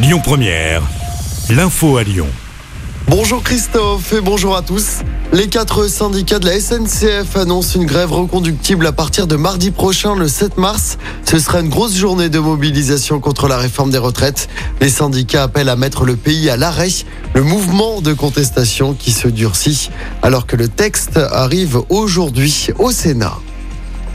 Lyon Première, l'info à Lyon. Bonjour Christophe et bonjour à tous. Les quatre syndicats de la SNCF annoncent une grève reconductible à partir de mardi prochain, le 7 mars. Ce sera une grosse journée de mobilisation contre la réforme des retraites. Les syndicats appellent à mettre le pays à l'arrêt. Le mouvement de contestation qui se durcit alors que le texte arrive aujourd'hui au Sénat.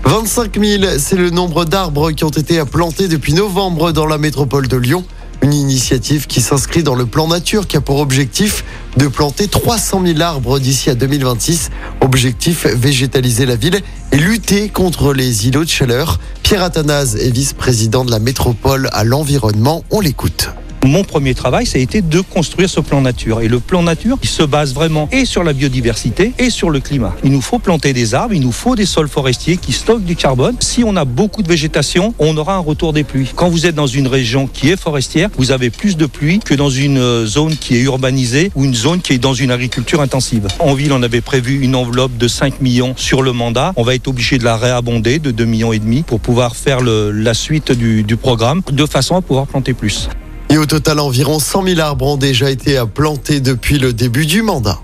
25 000, c'est le nombre d'arbres qui ont été plantés depuis novembre dans la métropole de Lyon. Une initiative qui s'inscrit dans le plan nature qui a pour objectif de planter 300 000 arbres d'ici à 2026. Objectif végétaliser la ville et lutter contre les îlots de chaleur. Pierre Athanase est vice-président de la métropole à l'environnement. On l'écoute. Mon premier travail, ça a été de construire ce plan nature. Et le plan nature, il se base vraiment et sur la biodiversité et sur le climat. Il nous faut planter des arbres, il nous faut des sols forestiers qui stockent du carbone. Si on a beaucoup de végétation, on aura un retour des pluies. Quand vous êtes dans une région qui est forestière, vous avez plus de pluie que dans une euh, zone qui est urbanisée ou une zone qui est dans une agriculture intensive. En ville, on avait prévu une enveloppe de 5 millions sur le mandat. On va être obligé de la réabonder de 2 millions et demi pour pouvoir faire la suite du programme de façon à pouvoir planter plus. Et au total, environ 100 000 arbres ont déjà été plantés depuis le début du mandat.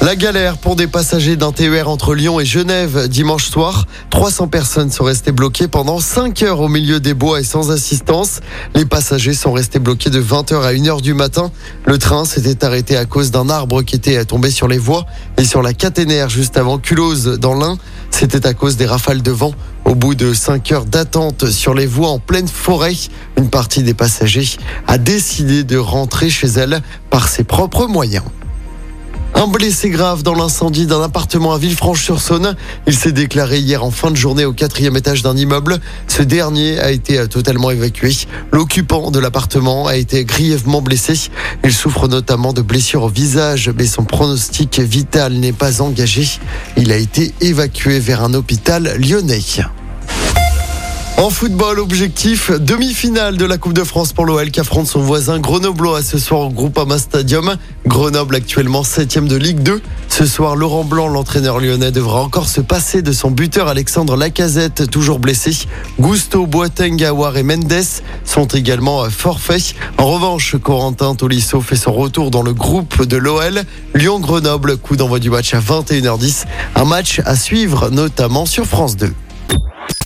La galère pour des passagers d'un TER entre Lyon et Genève dimanche soir. 300 personnes sont restées bloquées pendant 5 heures au milieu des bois et sans assistance. Les passagers sont restés bloqués de 20h à 1h du matin. Le train s'était arrêté à cause d'un arbre qui était tombé sur les voies et sur la caténaire juste avant Culose dans l'Ain. C'était à cause des rafales de vent. Au bout de 5 heures d'attente sur les voies en pleine forêt, une partie des passagers a décidé de rentrer chez elle par ses propres moyens. Un blessé grave dans l'incendie d'un appartement à Villefranche-sur-Saône. Il s'est déclaré hier en fin de journée au quatrième étage d'un immeuble. Ce dernier a été totalement évacué. L'occupant de l'appartement a été grièvement blessé. Il souffre notamment de blessures au visage, mais son pronostic vital n'est pas engagé. Il a été évacué vers un hôpital lyonnais. En football, objectif demi-finale de la Coupe de France pour l'OL qui affronte son voisin Grenoblois ce soir au Groupama Stadium. Grenoble actuellement 7 de Ligue 2. Ce soir, Laurent Blanc, l'entraîneur lyonnais, devra encore se passer de son buteur Alexandre Lacazette, toujours blessé. Gusto, Boateng, Awar et Mendes sont également forfaits. En revanche, Corentin Tolisso fait son retour dans le groupe de l'OL. Lyon-Grenoble, coup d'envoi du match à 21h10. Un match à suivre notamment sur France 2.